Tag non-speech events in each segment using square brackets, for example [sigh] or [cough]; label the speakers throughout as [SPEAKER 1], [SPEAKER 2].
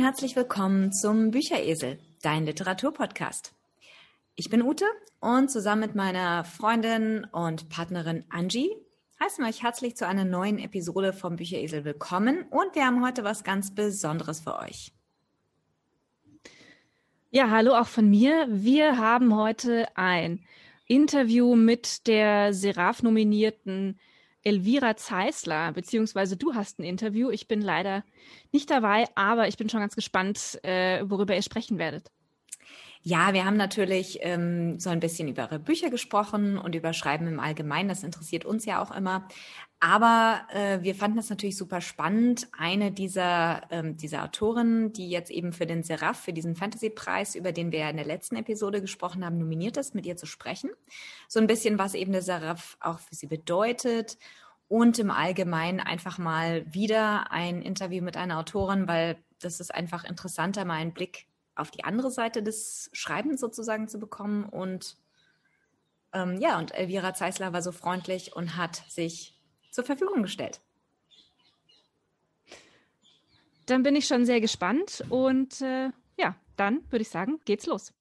[SPEAKER 1] Herzlich willkommen zum Bücheresel, dein Literaturpodcast. Ich bin Ute und zusammen mit meiner Freundin und Partnerin Angie heißen wir euch herzlich zu einer neuen Episode vom Bücheresel willkommen und wir haben heute was ganz Besonderes für euch.
[SPEAKER 2] Ja, hallo auch von mir. Wir haben heute ein Interview mit der Seraph-nominierten Elvira Zeisler, beziehungsweise du hast ein Interview. Ich bin leider nicht dabei, aber ich bin schon ganz gespannt, äh, worüber ihr sprechen werdet.
[SPEAKER 1] Ja, wir haben natürlich ähm, so ein bisschen über eure Bücher gesprochen und über Schreiben im Allgemeinen. Das interessiert uns ja auch immer. Aber äh, wir fanden es natürlich super spannend, eine dieser, ähm, dieser Autorinnen, die jetzt eben für den Seraph, für diesen Fantasy-Preis, über den wir ja in der letzten Episode gesprochen haben, nominiert ist, mit ihr zu sprechen. So ein bisschen, was eben der Seraph auch für sie bedeutet und im Allgemeinen einfach mal wieder ein Interview mit einer Autorin, weil das ist einfach interessanter, mal einen Blick auf die andere Seite des Schreibens sozusagen zu bekommen. Und ähm, ja, und Elvira Zeisler war so freundlich und hat sich zur Verfügung gestellt.
[SPEAKER 2] Dann bin ich schon sehr gespannt und äh, ja, dann würde ich sagen, geht's los.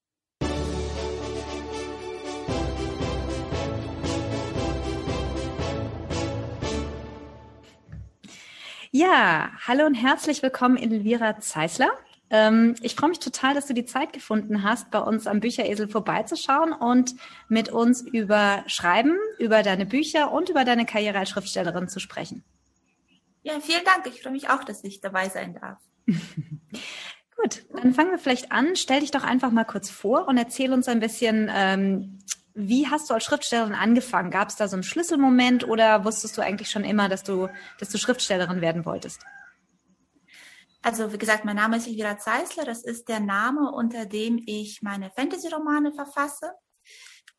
[SPEAKER 1] Ja, hallo und herzlich willkommen, Elvira Zeisler. Ähm, ich freue mich total, dass du die Zeit gefunden hast, bei uns am Bücheresel vorbeizuschauen und mit uns über Schreiben, über deine Bücher und über deine Karriere als Schriftstellerin zu sprechen.
[SPEAKER 3] Ja, vielen Dank. Ich freue mich auch, dass ich dabei sein darf. [laughs]
[SPEAKER 1] Gut, dann fangen wir vielleicht an. Stell dich doch einfach mal kurz vor und erzähl uns ein bisschen, ähm, wie hast du als Schriftstellerin angefangen? Gab es da so einen Schlüsselmoment oder wusstest du eigentlich schon immer, dass du, dass du Schriftstellerin werden wolltest?
[SPEAKER 3] Also wie gesagt, mein Name ist Elvira Zeisler. Das ist der Name, unter dem ich meine Fantasy-Romane verfasse.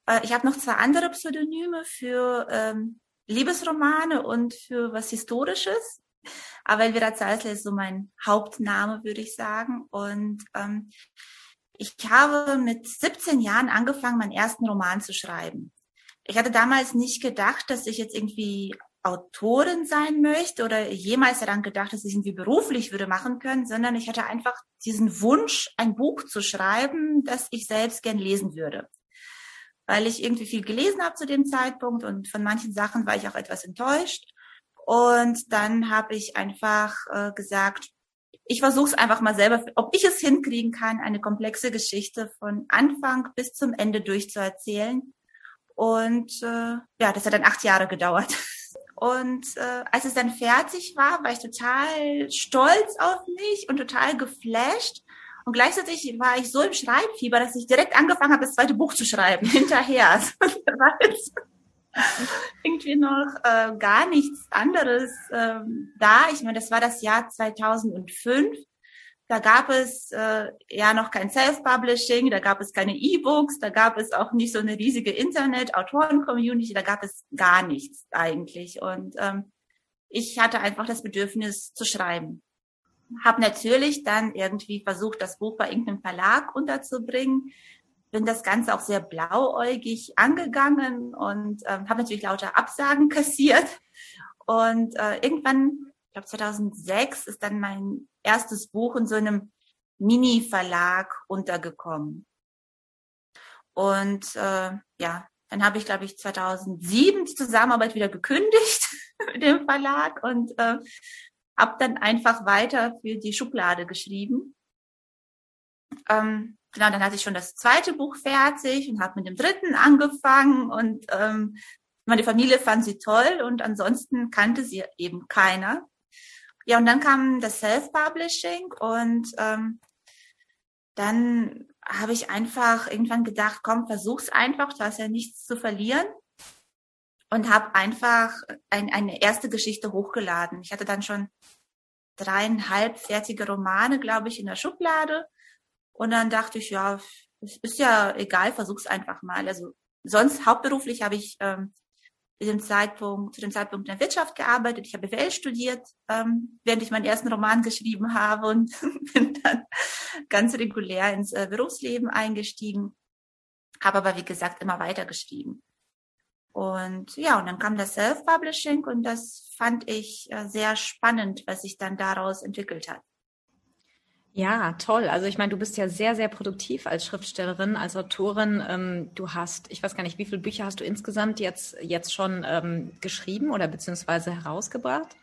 [SPEAKER 3] Äh, ich habe noch zwei andere Pseudonyme für ähm, Liebesromane und für was Historisches. Aber Elvira Zeisler ist so mein Hauptname, würde ich sagen. Und ähm, ich habe mit 17 Jahren angefangen, meinen ersten Roman zu schreiben. Ich hatte damals nicht gedacht, dass ich jetzt irgendwie Autorin sein möchte oder jemals daran gedacht, dass ich irgendwie beruflich würde machen können, sondern ich hatte einfach diesen Wunsch, ein Buch zu schreiben, das ich selbst gern lesen würde. Weil ich irgendwie viel gelesen habe zu dem Zeitpunkt und von manchen Sachen war ich auch etwas enttäuscht. Und dann habe ich einfach äh, gesagt, ich versuche es einfach mal selber, ob ich es hinkriegen kann, eine komplexe Geschichte von Anfang bis zum Ende durchzuerzählen. Und äh, ja, das hat dann acht Jahre gedauert. [laughs] Und äh, als es dann fertig war, war ich total stolz auf mich und total geflasht. Und gleichzeitig war ich so im Schreibfieber, dass ich direkt angefangen habe, das zweite Buch zu schreiben, [laughs] hinterher. Also, [laughs] [laughs] irgendwie noch äh, gar nichts anderes ähm, da. Ich meine, das war das Jahr 2005. Da gab es äh, ja noch kein Self-Publishing, da gab es keine E-Books, da gab es auch nicht so eine riesige Internet-Autoren-Community, da gab es gar nichts eigentlich. Und ähm, ich hatte einfach das Bedürfnis zu schreiben. Habe natürlich dann irgendwie versucht, das Buch bei irgendeinem Verlag unterzubringen. Bin das Ganze auch sehr blauäugig angegangen und ähm, habe natürlich lauter Absagen [laughs] kassiert. Und äh, irgendwann ich glaube 2006 ist dann mein erstes Buch in so einem Mini-Verlag untergekommen. Und äh, ja, dann habe ich, glaube ich, 2007 die Zusammenarbeit wieder gekündigt [laughs] mit dem Verlag und äh, habe dann einfach weiter für die Schublade geschrieben. Ähm, genau, dann hatte ich schon das zweite Buch fertig und habe mit dem dritten angefangen und ähm, meine Familie fand sie toll und ansonsten kannte sie eben keiner. Ja, und dann kam das Self-Publishing und ähm, dann habe ich einfach irgendwann gedacht, komm, versuch's einfach, du hast ja nichts zu verlieren. Und habe einfach ein, eine erste Geschichte hochgeladen. Ich hatte dann schon dreieinhalb fertige Romane, glaube ich, in der Schublade. Und dann dachte ich, ja, es ist ja egal, versuch's einfach mal. Also sonst hauptberuflich habe ich ähm, dem Zeitpunkt, zu dem Zeitpunkt in der Wirtschaft gearbeitet. Ich habe BWL studiert, ähm, während ich meinen ersten Roman geschrieben habe und [laughs] bin dann ganz regulär ins äh, Berufsleben eingestiegen. Habe aber, wie gesagt, immer weiter geschrieben. Und ja, und dann kam das Self-Publishing und das fand ich äh, sehr spannend, was sich dann daraus entwickelt hat.
[SPEAKER 1] Ja, toll. Also ich meine, du bist ja sehr, sehr produktiv als Schriftstellerin, als Autorin. Ähm, du hast, ich weiß gar nicht, wie viele Bücher hast du insgesamt jetzt, jetzt schon ähm, geschrieben oder beziehungsweise herausgebracht?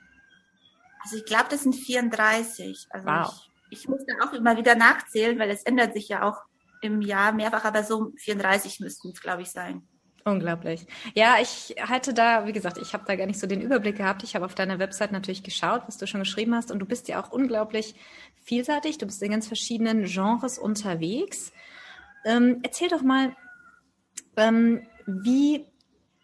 [SPEAKER 3] Also ich glaube, das sind 34. Also wow. ich, ich muss da auch immer wieder nachzählen, weil es ändert sich ja auch im Jahr mehrfach, aber so 34 müssten es, glaube ich, sein.
[SPEAKER 1] Unglaublich. Ja, ich hatte da, wie gesagt, ich habe da gar nicht so den Überblick gehabt. Ich habe auf deiner Website natürlich geschaut, was du schon geschrieben hast. Und du bist ja auch unglaublich vielseitig. Du bist in ganz verschiedenen Genres unterwegs. Ähm, erzähl doch mal, ähm, wie,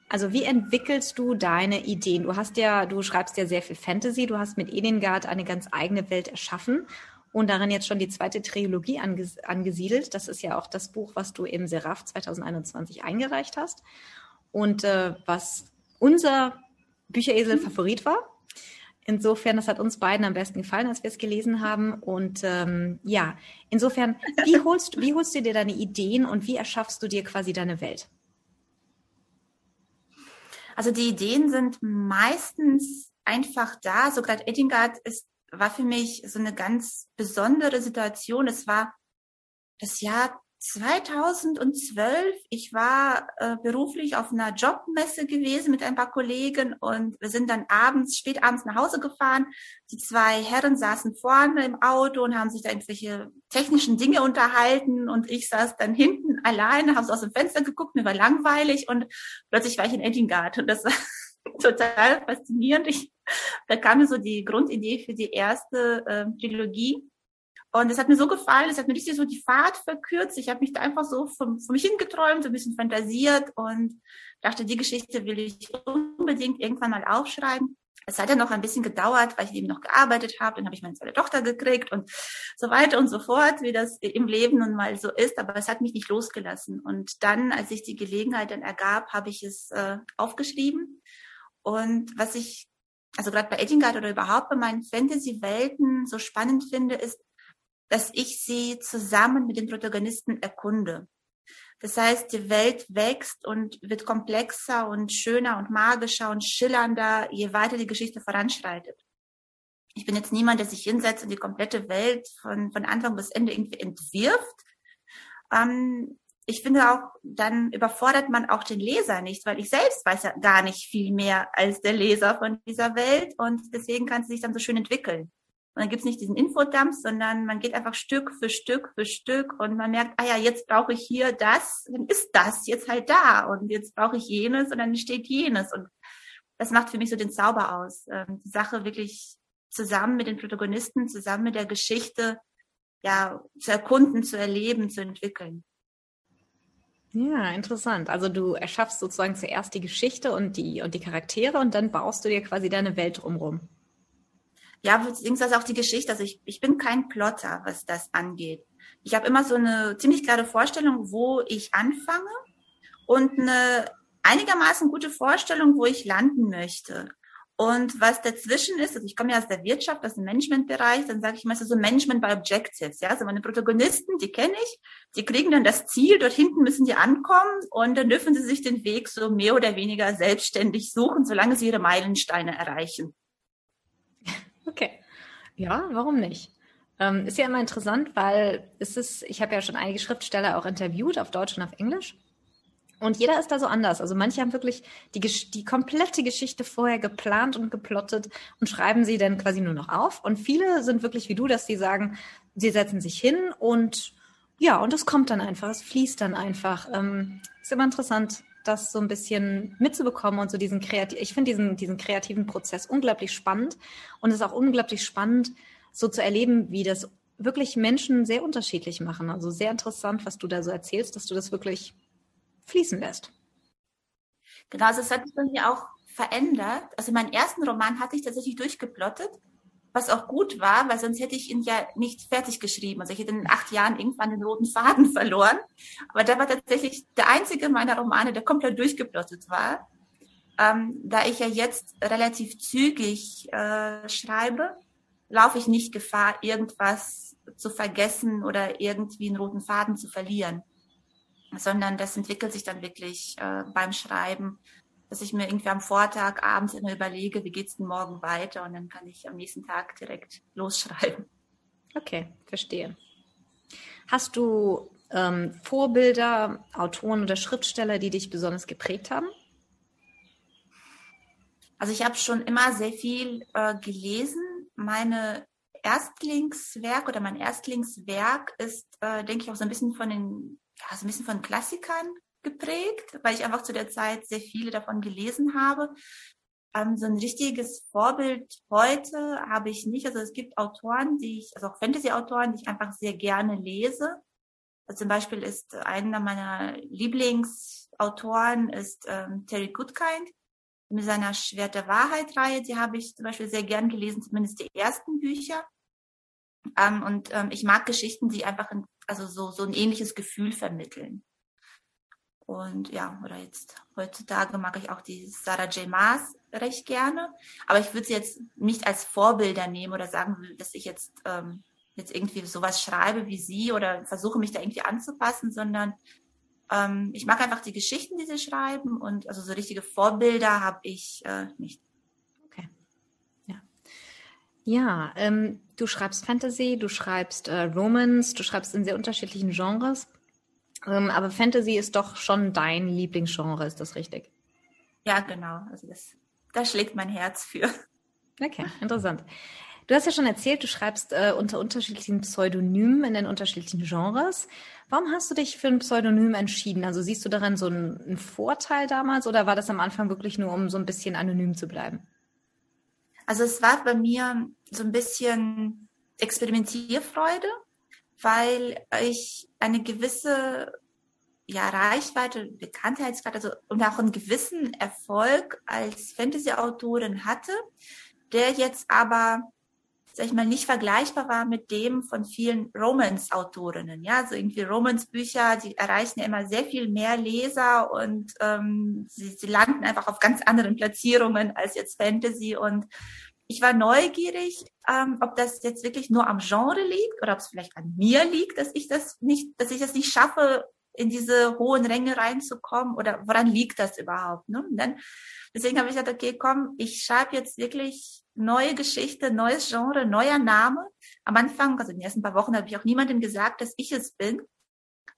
[SPEAKER 1] also wie entwickelst du deine Ideen? Du hast ja, du schreibst ja sehr viel Fantasy. Du hast mit Edengard eine ganz eigene Welt erschaffen und darin jetzt schon die zweite Trilogie anges angesiedelt. Das ist ja auch das Buch, was du im Seraph 2021 eingereicht hast und äh, was unser Bücheresel-Favorit war. Insofern, das hat uns beiden am besten gefallen, als wir es gelesen haben. Und ähm, ja, insofern, [laughs] wie holst, wie holst du dir deine Ideen und wie erschaffst du dir quasi deine Welt?
[SPEAKER 3] Also die Ideen sind meistens einfach da. So gerade Eddingard ist war für mich so eine ganz besondere Situation. Es war das Jahr 2012. Ich war äh, beruflich auf einer Jobmesse gewesen mit ein paar Kollegen und wir sind dann abends, spät abends nach Hause gefahren. Die zwei Herren saßen vorne im Auto und haben sich da irgendwelche technischen Dinge unterhalten und ich saß dann hinten alleine, habe so aus dem Fenster geguckt, mir war langweilig und plötzlich war ich in Edingard und das war [laughs] total faszinierend. Ich, da kam mir so die Grundidee für die erste äh, Trilogie. Und es hat mir so gefallen, es hat mir richtig so die Fahrt verkürzt. Ich habe mich da einfach so von, mich hingeträumt, so ein bisschen fantasiert und dachte, die Geschichte will ich unbedingt irgendwann mal aufschreiben. Es hat ja noch ein bisschen gedauert, weil ich eben noch gearbeitet habe. Dann habe ich meine zweite Tochter gekriegt und so weiter und so fort, wie das im Leben nun mal so ist. Aber es hat mich nicht losgelassen. Und dann, als sich die Gelegenheit dann ergab, habe ich es äh, aufgeschrieben und was ich, also gerade bei Ettingard oder überhaupt bei meinen Fantasy-Welten so spannend finde, ist, dass ich sie zusammen mit den Protagonisten erkunde. Das heißt, die Welt wächst und wird komplexer und schöner und magischer und schillernder, je weiter die Geschichte voranschreitet. Ich bin jetzt niemand, der sich hinsetzt und die komplette Welt von, von Anfang bis Ende irgendwie entwirft. Ähm, ich finde auch, dann überfordert man auch den Leser nicht, weil ich selbst weiß ja gar nicht viel mehr als der Leser von dieser Welt und deswegen kann sie sich dann so schön entwickeln. Und dann gibt's nicht diesen Infodump, sondern man geht einfach Stück für Stück für Stück und man merkt, ah ja, jetzt brauche ich hier das, dann ist das jetzt halt da und jetzt brauche ich jenes und dann steht jenes und das macht für mich so den Zauber aus, ähm, die Sache wirklich zusammen mit den Protagonisten, zusammen mit der Geschichte, ja, zu erkunden, zu erleben, zu entwickeln.
[SPEAKER 1] Ja, interessant. Also du erschaffst sozusagen zuerst die Geschichte und die, und die Charaktere und dann baust du dir quasi deine Welt drumherum.
[SPEAKER 3] Ja, beziehungsweise auch die Geschichte. Also ich, ich bin kein Plotter, was das angeht. Ich habe immer so eine ziemlich klare Vorstellung, wo ich anfange und eine einigermaßen gute Vorstellung, wo ich landen möchte. Und was dazwischen ist, also ich komme ja aus der Wirtschaft, aus dem Managementbereich, dann sage ich meistens so Management by Objectives. Ja, also meine Protagonisten, die kenne ich, die kriegen dann das Ziel, dort hinten müssen die ankommen und dann dürfen sie sich den Weg so mehr oder weniger selbstständig suchen, solange sie ihre Meilensteine erreichen.
[SPEAKER 1] Okay. Ja, warum nicht? Ähm, ist ja immer interessant, weil es ist, ich habe ja schon einige Schriftsteller auch interviewt, auf Deutsch und auf Englisch. Und jeder ist da so anders. Also manche haben wirklich die, die komplette Geschichte vorher geplant und geplottet und schreiben sie dann quasi nur noch auf. Und viele sind wirklich wie du, dass sie sagen, sie setzen sich hin und ja, und es kommt dann einfach, es fließt dann einfach. Ähm, ist immer interessant, das so ein bisschen mitzubekommen und so diesen kreativen, ich finde diesen, diesen kreativen Prozess unglaublich spannend und es ist auch unglaublich spannend, so zu erleben, wie das wirklich Menschen sehr unterschiedlich machen. Also sehr interessant, was du da so erzählst, dass du das wirklich fließen lässt.
[SPEAKER 3] Genau, also es hat sich bei mir auch verändert. Also meinen ersten Roman hatte ich tatsächlich durchgeplottet, was auch gut war, weil sonst hätte ich ihn ja nicht fertig geschrieben. Also ich hätte in acht Jahren irgendwann den roten Faden [laughs] verloren. Aber der war tatsächlich der einzige meiner Romane, der komplett durchgeplottet war. Ähm, da ich ja jetzt relativ zügig äh, schreibe, laufe ich nicht Gefahr, irgendwas zu vergessen oder irgendwie einen roten Faden zu verlieren sondern das entwickelt sich dann wirklich äh, beim Schreiben, dass ich mir irgendwie am Vortag abends immer überlege, wie geht's denn morgen weiter und dann kann ich am nächsten Tag direkt losschreiben.
[SPEAKER 1] Okay, verstehe. Hast du ähm, Vorbilder, Autoren oder Schriftsteller, die dich besonders geprägt haben?
[SPEAKER 3] Also ich habe schon immer sehr viel äh, gelesen. Meine Erstlingswerk oder mein Erstlingswerk ist, äh, denke ich, auch so ein bisschen von den, ja, so ein bisschen von Klassikern geprägt, weil ich einfach zu der Zeit sehr viele davon gelesen habe. Ähm, so ein richtiges Vorbild heute habe ich nicht. Also es gibt Autoren, die ich, also auch Fantasy-Autoren, die ich einfach sehr gerne lese. Also zum Beispiel ist einer meiner Lieblingsautoren ist ähm, Terry Goodkind mit seiner Schwert der Wahrheit-Reihe. Die habe ich zum Beispiel sehr gern gelesen, zumindest die ersten Bücher. Ähm, und ähm, ich mag Geschichten, die einfach ein, also so, so ein ähnliches Gefühl vermitteln. Und ja, oder jetzt heutzutage mag ich auch die Sarah J. Maas recht gerne. Aber ich würde sie jetzt nicht als Vorbilder nehmen oder sagen, dass ich jetzt, ähm, jetzt irgendwie sowas schreibe wie sie oder versuche mich da irgendwie anzupassen, sondern ähm, ich mag einfach die Geschichten, die sie schreiben und also so richtige Vorbilder habe ich äh, nicht.
[SPEAKER 1] Ja, ähm, du schreibst Fantasy, du schreibst äh, Romans, du schreibst in sehr unterschiedlichen Genres. Ähm, aber Fantasy ist doch schon dein Lieblingsgenre, ist das richtig?
[SPEAKER 3] Ja, genau. Also das, da schlägt mein Herz für.
[SPEAKER 1] Okay, interessant. Du hast ja schon erzählt, du schreibst äh, unter unterschiedlichen Pseudonymen in den unterschiedlichen Genres. Warum hast du dich für ein Pseudonym entschieden? Also siehst du darin so einen, einen Vorteil damals oder war das am Anfang wirklich nur, um so ein bisschen anonym zu bleiben?
[SPEAKER 3] Also es war bei mir so ein bisschen Experimentierfreude weil ich eine gewisse ja, Reichweite, Bekanntheitsgrad also, und auch einen gewissen Erfolg als Fantasy-Autorin hatte, der jetzt aber, sag ich mal, nicht vergleichbar war mit dem von vielen Romance-Autorinnen. Ja, also irgendwie Romance-Bücher, die erreichen ja immer sehr viel mehr Leser und ähm, sie, sie landen einfach auf ganz anderen Platzierungen als jetzt Fantasy und ich war neugierig, ähm, ob das jetzt wirklich nur am Genre liegt oder ob es vielleicht an mir liegt, dass ich das nicht, dass ich das nicht schaffe, in diese hohen Ränge reinzukommen oder woran liegt das überhaupt? Ne? Und dann, deswegen habe ich gesagt, okay, komm, ich schreibe jetzt wirklich neue Geschichte, neues Genre, neuer Name. Am Anfang, also in den ersten paar Wochen, habe ich auch niemandem gesagt, dass ich es bin,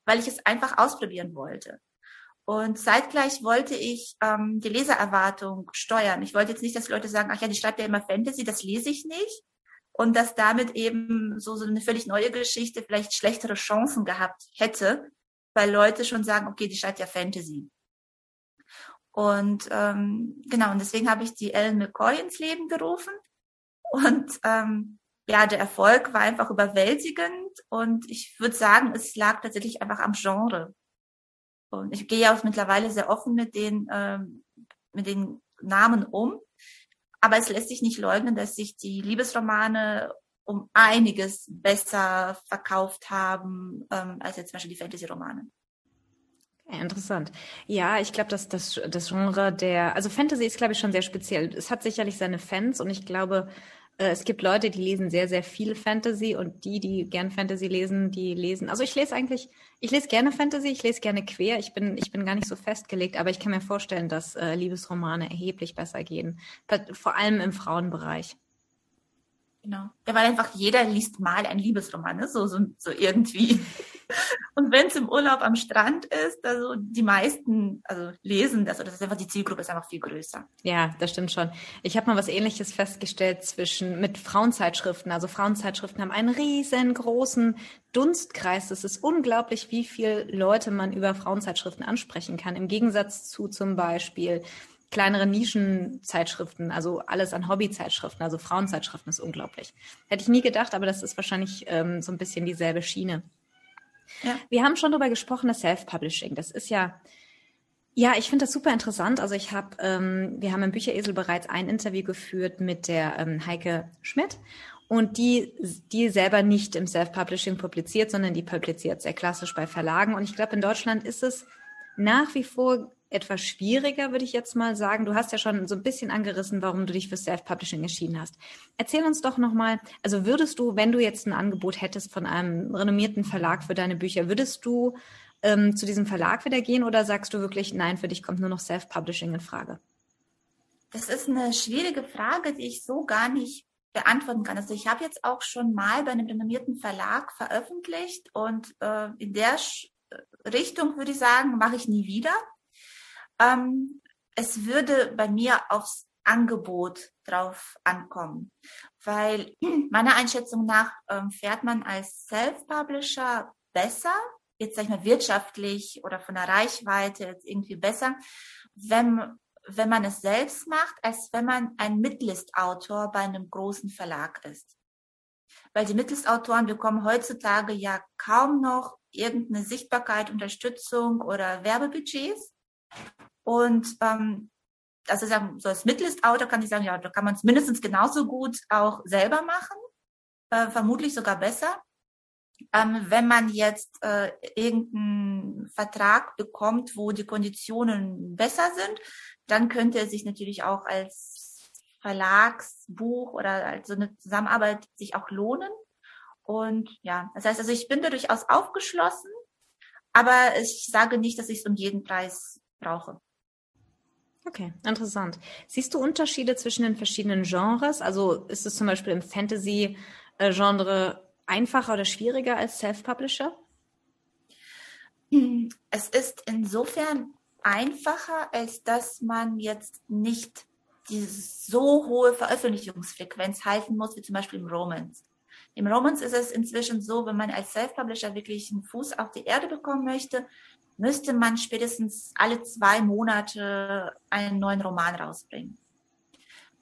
[SPEAKER 3] weil ich es einfach ausprobieren wollte. Und zeitgleich wollte ich ähm, die Lesererwartung steuern. Ich wollte jetzt nicht, dass Leute sagen, ach ja, die schreibt ja immer Fantasy, das lese ich nicht. Und dass damit eben so, so eine völlig neue Geschichte vielleicht schlechtere Chancen gehabt hätte, weil Leute schon sagen, okay, die schreibt ja Fantasy. Und ähm, genau, und deswegen habe ich die Ellen McCoy ins Leben gerufen. Und ähm, ja, der Erfolg war einfach überwältigend. Und ich würde sagen, es lag tatsächlich einfach am Genre. Und ich gehe auch mittlerweile sehr offen mit den, ähm, mit den Namen um. Aber es lässt sich nicht leugnen, dass sich die Liebesromane um einiges besser verkauft haben ähm, als jetzt zum Beispiel die Fantasy-Romane.
[SPEAKER 1] Okay, interessant. Ja, ich glaube, dass das, das Genre der, also Fantasy ist, glaube ich, schon sehr speziell. Es hat sicherlich seine Fans und ich glaube, äh, es gibt Leute, die lesen sehr, sehr viel Fantasy und die, die gern Fantasy lesen, die lesen. Also ich lese eigentlich, ich lese gerne Fantasy, ich lese gerne quer. Ich bin, ich bin gar nicht so festgelegt, aber ich kann mir vorstellen, dass äh, Liebesromane erheblich besser gehen. Vor allem im Frauenbereich.
[SPEAKER 3] Genau. Ja, weil einfach jeder liest mal ein Liebesroman, ne? so, so, so irgendwie. [laughs] Und wenn es im Urlaub am Strand ist, also die meisten also lesen das oder das ist einfach die Zielgruppe ist einfach viel größer.
[SPEAKER 1] Ja, das stimmt schon. Ich habe mal was ähnliches festgestellt zwischen mit Frauenzeitschriften. Also Frauenzeitschriften haben einen riesengroßen Dunstkreis. Es ist unglaublich, wie viele Leute man über Frauenzeitschriften ansprechen kann. Im Gegensatz zu zum Beispiel kleinere Nischenzeitschriften, also alles an Hobbyzeitschriften, also Frauenzeitschriften ist unglaublich. Hätte ich nie gedacht, aber das ist wahrscheinlich ähm, so ein bisschen dieselbe Schiene. Ja. Wir haben schon darüber gesprochen, das Self-Publishing. Das ist ja, ja, ich finde das super interessant. Also ich habe, ähm, wir haben im Bücheresel bereits ein Interview geführt mit der ähm, Heike Schmidt und die, die selber nicht im Self-Publishing publiziert, sondern die publiziert sehr klassisch bei Verlagen. Und ich glaube, in Deutschland ist es nach wie vor etwas schwieriger, würde ich jetzt mal sagen. Du hast ja schon so ein bisschen angerissen, warum du dich für Self-Publishing entschieden hast. Erzähl uns doch nochmal, also würdest du, wenn du jetzt ein Angebot hättest von einem renommierten Verlag für deine Bücher, würdest du ähm, zu diesem Verlag wieder gehen oder sagst du wirklich, nein, für dich kommt nur noch Self-Publishing in Frage?
[SPEAKER 3] Das ist eine schwierige Frage, die ich so gar nicht beantworten kann. Also ich habe jetzt auch schon mal bei einem renommierten Verlag veröffentlicht und äh, in der Richtung würde ich sagen, mache ich nie wieder. Ähm, es würde bei mir aufs Angebot drauf ankommen, weil [clears throat] meiner Einschätzung nach ähm, fährt man als Self-Publisher besser, jetzt sag ich mal wirtschaftlich oder von der Reichweite jetzt irgendwie besser, wenn wenn man es selbst macht, als wenn man ein Mitlist-Autor bei einem großen Verlag ist. Weil die Mitlist-Autoren bekommen heutzutage ja kaum noch irgendeine Sichtbarkeit, Unterstützung oder Werbebudgets. Und ähm, also sagen, so als Mitlist-Autor kann ich sagen, ja, da kann man es mindestens genauso gut auch selber machen, äh, vermutlich sogar besser. Ähm, wenn man jetzt äh, irgendeinen Vertrag bekommt, wo die Konditionen besser sind, dann könnte es sich natürlich auch als Verlagsbuch oder als so eine Zusammenarbeit sich auch lohnen. Und ja, das heißt also, ich bin da durchaus aufgeschlossen, aber ich sage nicht, dass ich es um jeden Preis brauche.
[SPEAKER 1] Okay, interessant. Siehst du Unterschiede zwischen den verschiedenen Genres? Also ist es zum Beispiel im Fantasy-Genre einfacher oder schwieriger als Self-Publisher?
[SPEAKER 3] Es ist insofern einfacher, als dass man jetzt nicht die so hohe Veröffentlichungsfrequenz halten muss, wie zum Beispiel im Romance. Im Romance ist es inzwischen so, wenn man als Self-Publisher wirklich einen Fuß auf die Erde bekommen möchte, müsste man spätestens alle zwei Monate einen neuen Roman rausbringen.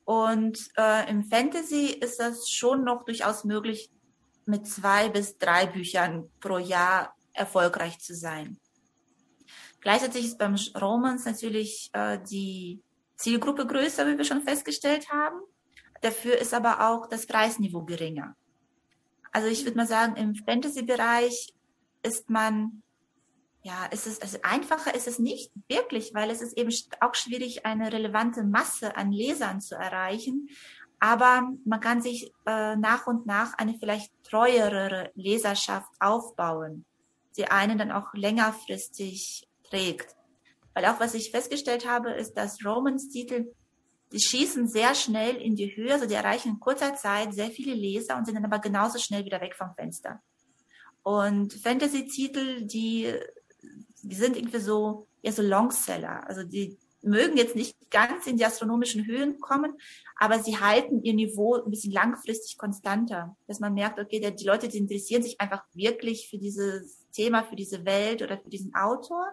[SPEAKER 3] Und äh, im Fantasy ist das schon noch durchaus möglich, mit zwei bis drei Büchern pro Jahr erfolgreich zu sein. Gleichzeitig ist beim Romans natürlich äh, die Zielgruppe größer, wie wir schon festgestellt haben. Dafür ist aber auch das Preisniveau geringer. Also ich würde mal sagen, im Fantasy-Bereich ist man, ja, ist es, also einfacher ist es nicht wirklich, weil es ist eben auch schwierig, eine relevante Masse an Lesern zu erreichen. Aber man kann sich äh, nach und nach eine vielleicht treuere Leserschaft aufbauen, die einen dann auch längerfristig trägt. Weil auch was ich festgestellt habe, ist, dass Romans-Titel, die schießen sehr schnell in die Höhe, also die erreichen in kurzer Zeit sehr viele Leser und sind dann aber genauso schnell wieder weg vom Fenster. Und Fantasy-Titel, die, die sind irgendwie so, eher so Longseller. Also die mögen jetzt nicht ganz in die astronomischen Höhen kommen, aber sie halten ihr Niveau ein bisschen langfristig konstanter, dass man merkt, okay, der, die Leute, die interessieren sich einfach wirklich für dieses Thema, für diese Welt oder für diesen Autor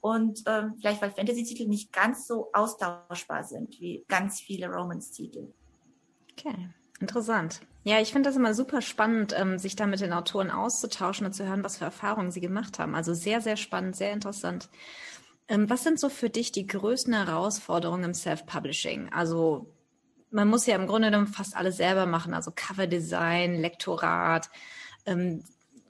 [SPEAKER 3] und ähm, vielleicht weil Fantasy-Titel nicht ganz so austauschbar sind wie ganz viele Romance-Titel.
[SPEAKER 1] Okay, interessant. Ja, ich finde das immer super spannend, ähm, sich da mit den Autoren auszutauschen und zu hören, was für Erfahrungen sie gemacht haben. Also sehr, sehr spannend, sehr interessant. Ähm, was sind so für dich die größten Herausforderungen im Self-Publishing? Also man muss ja im Grunde genommen fast alles selber machen, also Coverdesign, Lektorat, ähm,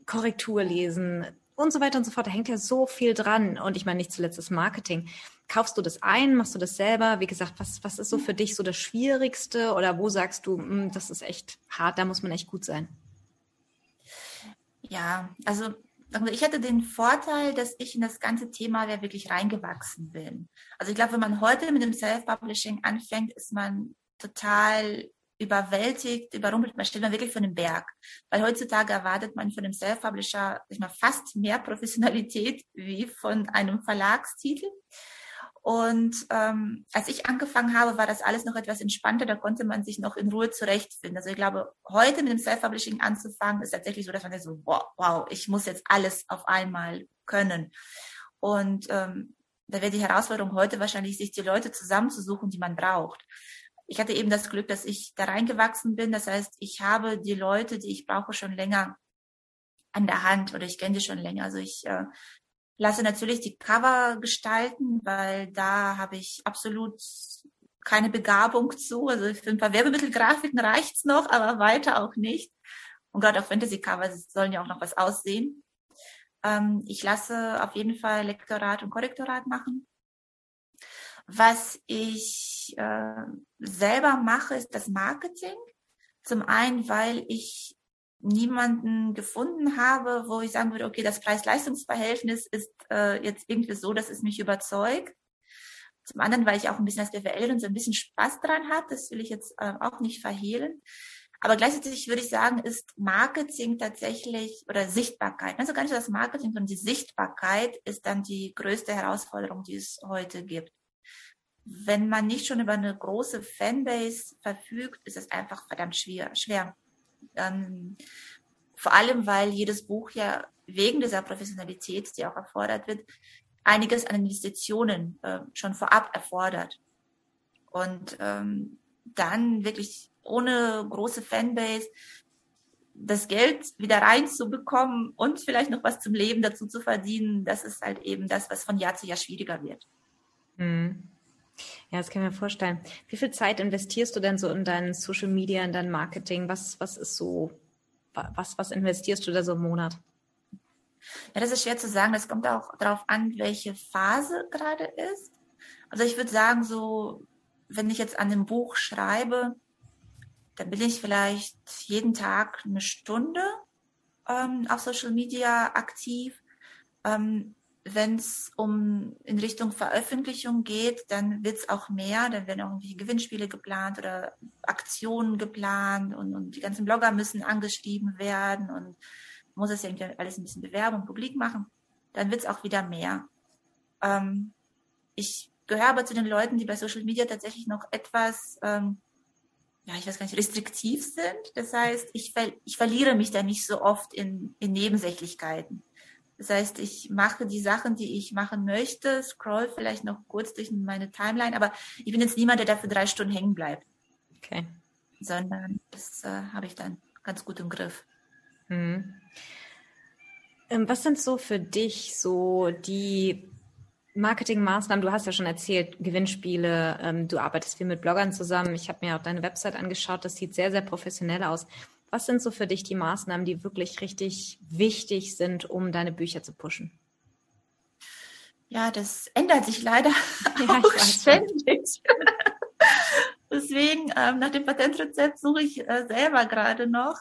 [SPEAKER 1] Korrektur lesen, und so weiter und so fort. Da hängt ja so viel dran. Und ich meine nicht zuletzt das Marketing. Kaufst du das ein? Machst du das selber? Wie gesagt, was, was ist so für dich so das Schwierigste? Oder wo sagst du, hm, das ist echt hart, da muss man echt gut sein?
[SPEAKER 3] Ja, also ich hatte den Vorteil, dass ich in das ganze Thema ja wirklich reingewachsen bin. Also ich glaube, wenn man heute mit dem Self-Publishing anfängt, ist man total überwältigt, überrumpelt, man steht man wirklich vor einem Berg. Weil heutzutage erwartet man von einem Self-Publisher fast mehr Professionalität wie von einem Verlagstitel. Und ähm, als ich angefangen habe, war das alles noch etwas entspannter, da konnte man sich noch in Ruhe zurechtfinden. Also ich glaube, heute mit dem Self-Publishing anzufangen, ist tatsächlich so, dass man so, wow, wow, ich muss jetzt alles auf einmal können. Und ähm, da wäre die Herausforderung heute wahrscheinlich, sich die Leute zusammenzusuchen, die man braucht ich hatte eben das Glück, dass ich da reingewachsen bin. Das heißt, ich habe die Leute, die ich brauche, schon länger an der Hand oder ich kenne die schon länger. Also ich äh, lasse natürlich die Cover gestalten, weil da habe ich absolut keine Begabung zu. Also für ein paar Werbemittelgrafiken reicht's noch, aber weiter auch nicht. Und gerade auch Fantasy-Cover sollen ja auch noch was aussehen. Ähm, ich lasse auf jeden Fall Lektorat und Korrektorat machen. Was ich äh, selber mache, ist das Marketing. Zum einen, weil ich niemanden gefunden habe, wo ich sagen würde, okay, das Preis-Leistungs-Verhältnis ist äh, jetzt irgendwie so, dass es mich überzeugt. Zum anderen, weil ich auch ein bisschen als BWLerin so ein bisschen Spaß dran habe. Das will ich jetzt äh, auch nicht verhehlen. Aber gleichzeitig würde ich sagen, ist Marketing tatsächlich oder Sichtbarkeit, also gar nicht das Marketing, sondern die Sichtbarkeit ist dann die größte Herausforderung, die es heute gibt. Wenn man nicht schon über eine große Fanbase verfügt, ist es einfach verdammt schwer. schwer. Ähm, vor allem, weil jedes Buch ja wegen dieser Professionalität, die auch erfordert wird, einiges an Investitionen äh, schon vorab erfordert. Und ähm, dann wirklich ohne große Fanbase das Geld wieder reinzubekommen und vielleicht noch was zum Leben dazu zu verdienen, das ist halt eben das, was von Jahr zu Jahr schwieriger wird.
[SPEAKER 1] Hm. Ja, das kann ich mir vorstellen. Wie viel Zeit investierst du denn so in dein Social Media, in dein Marketing? Was, was ist so, was, was investierst du da so im Monat?
[SPEAKER 3] Ja, das ist schwer zu sagen. Das kommt auch darauf an, welche Phase gerade ist. Also ich würde sagen, so, wenn ich jetzt an einem Buch schreibe, dann bin ich vielleicht jeden Tag eine Stunde ähm, auf Social Media aktiv. Ähm, wenn es um in Richtung Veröffentlichung geht, dann wird es auch mehr. Dann werden auch irgendwie Gewinnspiele geplant oder Aktionen geplant und, und die ganzen Blogger müssen angeschrieben werden und muss es ja irgendwie alles ein bisschen Bewerbung publik machen. Dann wird es auch wieder mehr. Ähm, ich gehöre aber zu den Leuten, die bei Social Media tatsächlich noch etwas, ähm, ja, ich weiß gar nicht, restriktiv sind. Das heißt, ich, ver ich verliere mich da nicht so oft in, in Nebensächlichkeiten. Das heißt, ich mache die Sachen, die ich machen möchte, scroll vielleicht noch kurz durch meine Timeline, aber ich bin jetzt niemand, der dafür drei Stunden hängen bleibt.
[SPEAKER 1] Okay.
[SPEAKER 3] Sondern das äh, habe ich dann ganz gut im Griff.
[SPEAKER 1] Mhm. Ähm, was sind so für dich so die Marketingmaßnahmen? Du hast ja schon erzählt, Gewinnspiele, ähm, du arbeitest viel mit Bloggern zusammen. Ich habe mir auch deine Website angeschaut, das sieht sehr, sehr professionell aus. Was sind so für dich die Maßnahmen, die wirklich richtig wichtig sind, um deine Bücher zu pushen?
[SPEAKER 3] Ja, das ändert sich leider [laughs] ja, auch ständig. [laughs] Deswegen, ähm, nach dem Patentrezept suche ich äh, selber gerade noch.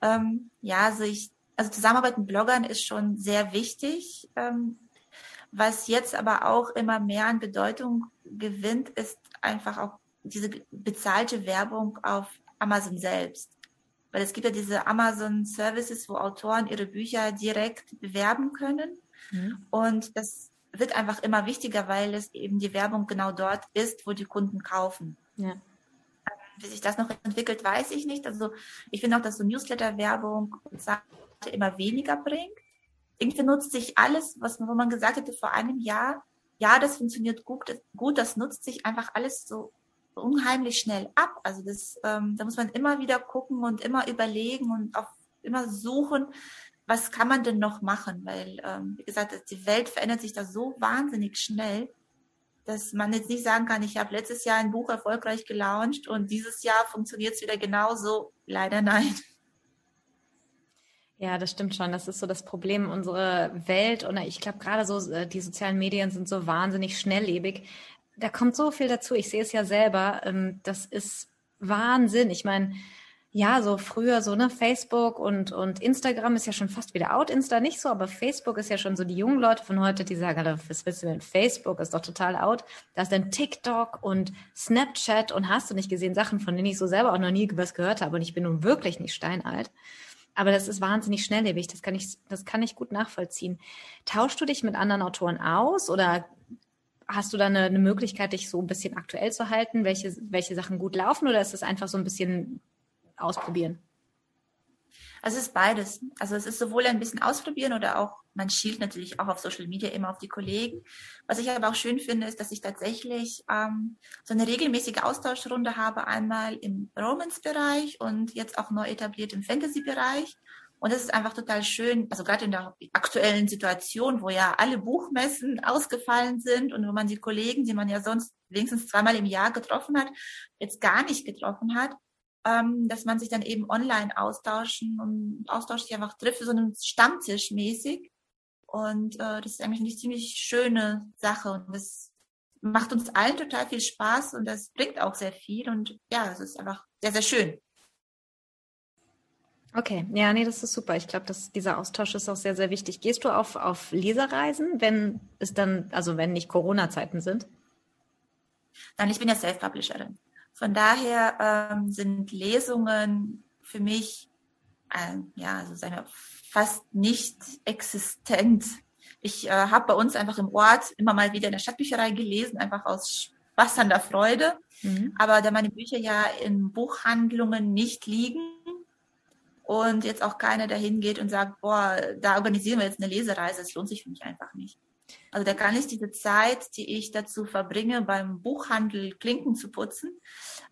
[SPEAKER 3] Ähm, ja, also ich, also Zusammenarbeit mit Bloggern ist schon sehr wichtig. Ähm, was jetzt aber auch immer mehr an Bedeutung gewinnt, ist einfach auch diese bezahlte Werbung auf Amazon selbst. Weil es gibt ja diese Amazon Services, wo Autoren ihre Bücher direkt bewerben können. Mhm. Und das wird einfach immer wichtiger, weil es eben die Werbung genau dort ist, wo die Kunden kaufen. Ja. Wie sich das noch entwickelt, weiß ich nicht. Also ich finde auch, dass so Newsletter-Werbung immer weniger bringt. Irgendwie nutzt sich alles, was wo man gesagt hätte vor einem Jahr, ja, das funktioniert gut, gut, das nutzt sich einfach alles so unheimlich schnell ab. Also das, ähm, da muss man immer wieder gucken und immer überlegen und auch immer suchen, was kann man denn noch machen? Weil, ähm, wie gesagt, die Welt verändert sich da so wahnsinnig schnell, dass man jetzt nicht sagen kann, ich habe letztes Jahr ein Buch erfolgreich gelauncht und dieses Jahr funktioniert es wieder genauso. Leider nein.
[SPEAKER 1] Ja, das stimmt schon. Das ist so das Problem unserer Welt. Und ich glaube, gerade so äh, die sozialen Medien sind so wahnsinnig schnelllebig da kommt so viel dazu. Ich sehe es ja selber. Ähm, das ist Wahnsinn. Ich meine, ja, so früher so, ne, Facebook und, und Instagram ist ja schon fast wieder out, Insta nicht so, aber Facebook ist ja schon so die jungen Leute von heute, die sagen, was willst du denn? Facebook ist doch total out. Da ist dann TikTok und Snapchat und hast du nicht gesehen, Sachen, von denen ich so selber auch noch nie was gehört habe und ich bin nun wirklich nicht steinalt. Aber das ist wahnsinnig schnelllebig, das kann ich, das kann ich gut nachvollziehen. Tauschst du dich mit anderen Autoren aus oder hast du da eine, eine, Möglichkeit, dich so ein bisschen aktuell zu halten, welche, welche Sachen gut laufen oder ist es einfach so ein bisschen ausprobieren?
[SPEAKER 3] Also es ist beides. Also es ist sowohl ein bisschen ausprobieren oder auch, man schielt natürlich auch auf Social Media immer auf die Kollegen. Was ich aber auch schön finde, ist, dass ich tatsächlich ähm, so eine regelmäßige Austauschrunde habe, einmal im Romance-Bereich und jetzt auch neu etabliert im Fantasy-Bereich. Und es ist einfach total schön, also gerade in der aktuellen Situation, wo ja alle Buchmessen ausgefallen sind und wo man die Kollegen, die man ja sonst wenigstens zweimal im Jahr getroffen hat, jetzt gar nicht getroffen hat, ähm, dass man sich dann eben online austauschen und austauscht sich einfach trifft, so einen Stammtisch mäßig. Und äh, das ist eigentlich eine ziemlich schöne Sache und das macht uns allen total viel Spaß und das bringt auch sehr viel und ja, es ist einfach sehr, sehr schön.
[SPEAKER 1] Okay, ja, nee, das ist super. Ich glaube, dass dieser Austausch ist auch sehr, sehr wichtig. Gehst du auf, auf Leserreisen, wenn es dann, also wenn nicht Corona-Zeiten sind?
[SPEAKER 3] Nein, ich bin ja Self-Publisherin. Von daher ähm, sind Lesungen für mich äh, ja, also sagen wir, fast nicht existent. Ich äh, habe bei uns einfach im Ort immer mal wieder in der Stadtbücherei gelesen, einfach aus Spaß an der Freude. Mhm. Aber da meine Bücher ja in Buchhandlungen nicht liegen und jetzt auch keiner dahin geht und sagt, boah, da organisieren wir jetzt eine Lesereise, das lohnt sich für mich einfach nicht. Also da kann ich diese Zeit, die ich dazu verbringe, beim Buchhandel Klinken zu putzen,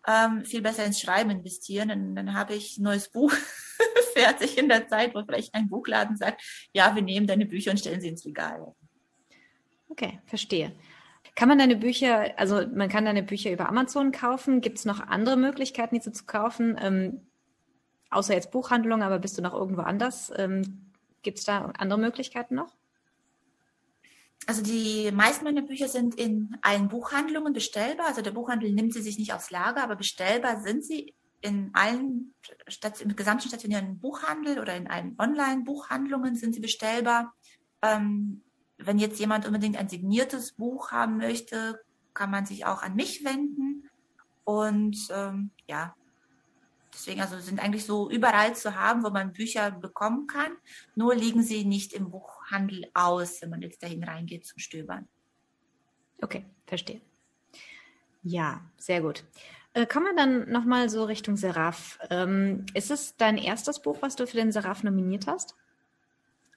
[SPEAKER 3] ähm, viel besser ins Schreiben investieren. Und dann habe ich ein neues Buch [laughs] fertig in der Zeit, wo vielleicht ein Buchladen sagt, ja, wir nehmen deine Bücher und stellen sie ins Regal.
[SPEAKER 1] Okay, verstehe. Kann man deine Bücher, also man kann deine Bücher über Amazon kaufen? Gibt es noch andere Möglichkeiten, diese zu kaufen? Ähm, außer jetzt Buchhandlung, aber bist du noch irgendwo anders? Ähm, Gibt es da andere Möglichkeiten noch?
[SPEAKER 3] Also die meisten meiner Bücher sind in allen Buchhandlungen bestellbar. Also der Buchhandel nimmt sie sich nicht aufs Lager, aber bestellbar sind sie in allen im gesamten stationären Buchhandel oder in allen Online-Buchhandlungen sind sie bestellbar. Ähm, wenn jetzt jemand unbedingt ein signiertes Buch haben möchte, kann man sich auch an mich wenden. Und ähm, ja, deswegen also sind eigentlich so überall zu haben, wo man Bücher bekommen kann. Nur liegen sie nicht im Buchhandel aus, wenn man jetzt dahin reingeht zum Stöbern.
[SPEAKER 1] Okay, verstehe. Ja, sehr gut. Äh, kommen wir dann nochmal so Richtung Seraph. Ähm, ist es dein erstes Buch, was du für den Seraph nominiert hast?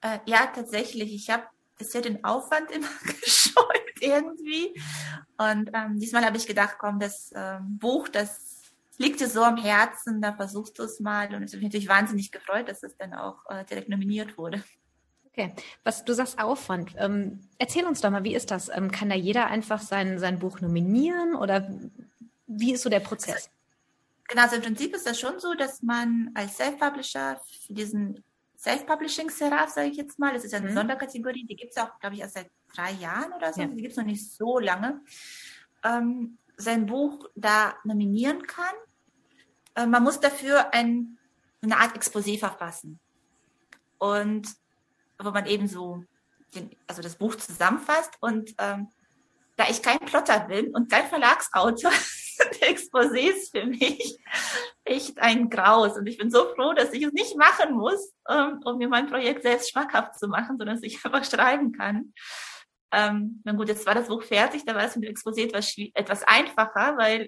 [SPEAKER 3] Äh, ja, tatsächlich. Ich habe bisher den Aufwand [laughs] immer gescheut irgendwie. Und ähm, diesmal habe ich gedacht, komm, das ähm, Buch, das liegt dir so am Herzen, da versuchst du es mal. Und es hat mich natürlich wahnsinnig gefreut, dass es dann auch äh, direkt nominiert wurde.
[SPEAKER 1] Okay, was du sagst Aufwand. Ähm, erzähl uns doch mal, wie ist das? Ähm, kann da jeder einfach sein, sein Buch nominieren oder wie ist so der Prozess?
[SPEAKER 3] Genau, also im Prinzip ist das schon so, dass man als Self-Publisher für diesen Self-Publishing-Seraph, sage ich jetzt mal, das ist ja eine mhm. Sonderkategorie, die gibt es auch, glaube ich, erst seit drei Jahren oder so, ja. die gibt es noch nicht so lange, ähm, sein Buch da nominieren kann. Äh, man muss dafür ein, eine Art Exposé verfassen. Und wo man eben so den, also das Buch zusammenfasst und ähm, da ich kein Plotter bin und kein Verlagsautor, [laughs] sind Exposés für mich echt ein Graus. Und ich bin so froh, dass ich es nicht machen muss, um, um mir mein Projekt selbst schmackhaft zu machen, sondern dass ich [laughs] einfach schreiben kann. Ähm, na gut, jetzt war das Buch fertig, da war es mit dem Exposé etwas, etwas einfacher, weil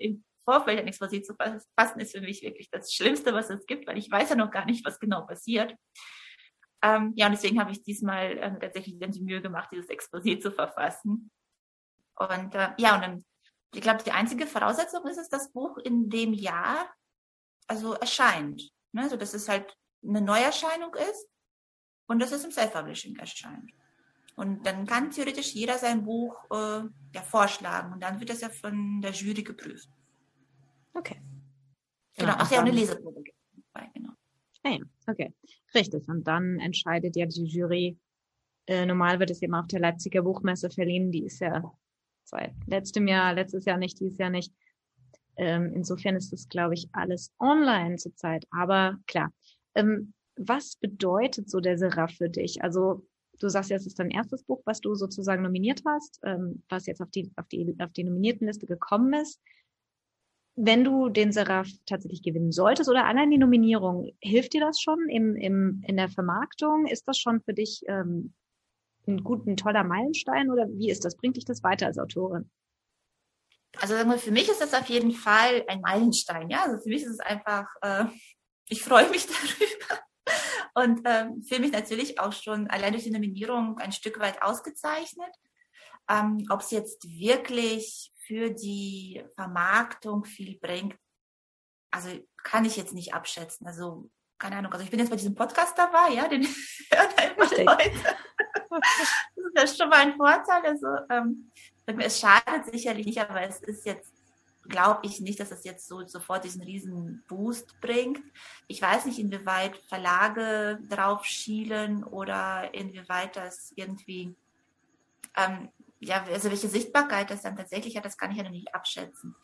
[SPEAKER 3] Vorfeld ein Exposé zu fassen ist für mich wirklich das Schlimmste, was es gibt, weil ich weiß ja noch gar nicht, was genau passiert. Ähm, ja, und deswegen habe ich diesmal äh, tatsächlich dann die Mühe gemacht, dieses Exposé zu verfassen. Und äh, ja, und dann, ich glaube, die einzige Voraussetzung ist es, das Buch in dem Jahr also erscheint. Ne? Also dass es halt eine Neuerscheinung ist und dass es im Self-Publishing erscheint. Und dann kann theoretisch jeder sein Buch äh, ja, vorschlagen und dann wird das ja von der Jury geprüft.
[SPEAKER 1] Okay.
[SPEAKER 3] Genau, ach ja, eine Leseprobe.
[SPEAKER 1] Genau. Okay, richtig. Und dann entscheidet ja die Jury. Äh, normal wird es eben auf der Leipziger Buchmesse verliehen. Die ist ja seit letztem Jahr, letztes Jahr nicht, dieses Jahr nicht. Ähm, insofern ist das, glaube ich, alles online zurzeit. Aber klar, ähm, was bedeutet so der Seraph für dich? Also du sagst ja, es ist dein erstes Buch, was du sozusagen nominiert hast, ähm, was jetzt auf die, auf die, auf die Nominiertenliste gekommen ist. Wenn du den Seraph tatsächlich gewinnen solltest oder allein die Nominierung, hilft dir das schon im, im, in der Vermarktung? Ist das schon für dich ähm, ein guter, toller Meilenstein oder wie ist das? Bringt dich das weiter als Autorin?
[SPEAKER 3] Also für mich ist das auf jeden Fall ein Meilenstein. Ja, also für mich ist es einfach, äh, ich freue mich [laughs] darüber und ähm, fühle mich natürlich auch schon allein durch die Nominierung ein Stück weit ausgezeichnet. Ähm, Ob es jetzt wirklich für die Vermarktung viel bringt, also kann ich jetzt nicht abschätzen. Also keine Ahnung, also ich bin jetzt bei diesem Podcast dabei, ja, den [laughs] hören einfach Leute. das ist schon mal ein Vorteil. Also ähm, es schadet sicherlich nicht, aber es ist jetzt, glaube ich nicht, dass es jetzt so sofort diesen riesen Boost bringt. Ich weiß nicht, inwieweit Verlage drauf schielen oder inwieweit das irgendwie, ähm, ja, also welche Sichtbarkeit das dann tatsächlich hat, das kann ich ja noch nicht abschätzen.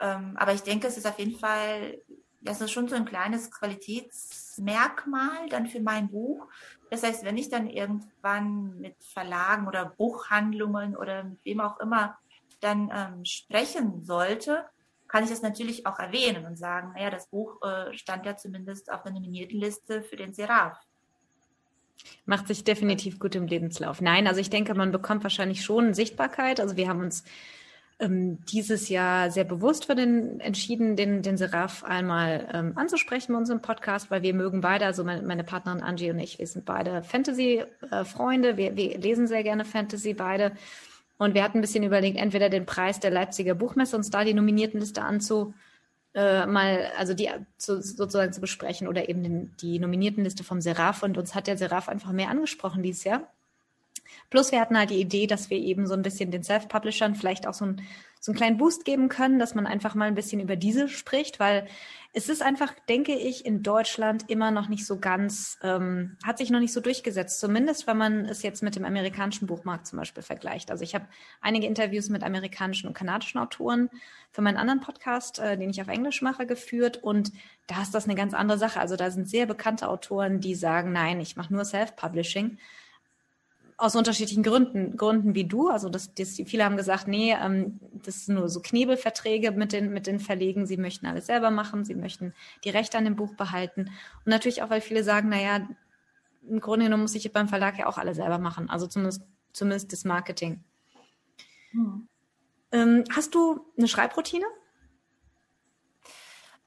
[SPEAKER 3] Ähm, aber ich denke, es ist auf jeden Fall das ist schon so ein kleines Qualitätsmerkmal dann für mein Buch. Das heißt, wenn ich dann irgendwann mit Verlagen oder Buchhandlungen oder mit wem auch immer dann ähm, sprechen sollte, kann ich das natürlich auch erwähnen und sagen, naja, das Buch äh, stand ja zumindest auf der Nominiertenliste für den Seraph.
[SPEAKER 1] Macht sich definitiv gut im Lebenslauf. Nein, also ich denke, man bekommt wahrscheinlich schon Sichtbarkeit. Also wir haben uns ähm, dieses Jahr sehr bewusst für den entschieden, den, den Seraph einmal ähm, anzusprechen bei unserem Podcast, weil wir mögen beide, also meine, meine Partnerin Angie und ich, wir sind beide Fantasy-Freunde, äh, wir, wir lesen sehr gerne Fantasy beide. Und wir hatten ein bisschen überlegt, entweder den Preis der Leipziger Buchmesse uns da die Nominiertenliste anzu, äh, mal, also die zu, sozusagen zu besprechen oder eben den, die Nominiertenliste vom Seraph. Und uns hat der Seraph einfach mehr angesprochen dieses Jahr. Plus wir hatten halt die Idee, dass wir eben so ein bisschen den Self-Publishern vielleicht auch so, ein, so einen kleinen Boost geben können, dass man einfach mal ein bisschen über diese spricht, weil es ist einfach, denke ich, in Deutschland immer noch nicht so ganz, ähm, hat sich noch nicht so durchgesetzt, zumindest wenn man es jetzt mit dem amerikanischen Buchmarkt zum Beispiel vergleicht. Also ich habe einige Interviews mit amerikanischen und kanadischen Autoren für meinen anderen Podcast, äh, den ich auf Englisch mache, geführt und da ist das eine ganz andere Sache. Also da sind sehr bekannte Autoren, die sagen, nein, ich mache nur Self-Publishing aus unterschiedlichen Gründen, Gründen wie du. Also das, das, viele haben gesagt, nee, ähm, das sind nur so Knebelverträge mit den, mit den Verlegen. Sie möchten alles selber machen, sie möchten die Rechte an dem Buch behalten. Und natürlich auch, weil viele sagen, naja, im Grunde genommen muss ich beim Verlag ja auch alle selber machen. Also zumindest, zumindest das Marketing. Hm. Ähm, hast du eine Schreibroutine?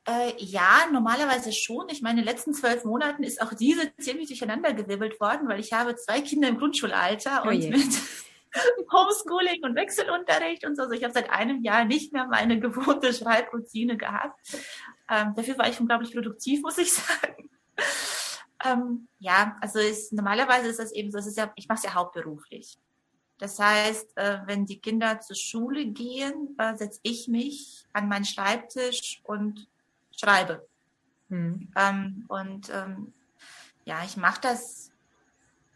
[SPEAKER 3] Äh, ja, normalerweise schon. Ich meine, in den letzten zwölf Monaten ist auch diese ziemlich durcheinandergewirbelt worden, weil ich habe zwei Kinder im Grundschulalter oh und je. mit [laughs] Homeschooling und Wechselunterricht und so. Also ich habe seit einem Jahr nicht mehr meine [laughs] gewohnte Schreibroutine gehabt. Ähm, dafür war ich unglaublich produktiv, muss ich [laughs] sagen. Ähm, ja, also ist, normalerweise ist das eben so, ist ja, ich mache es ja hauptberuflich. Das heißt, äh, wenn die Kinder zur Schule gehen, äh, setze ich mich an meinen Schreibtisch und schreibe. Mhm. Ähm, und ähm, ja, ich mache das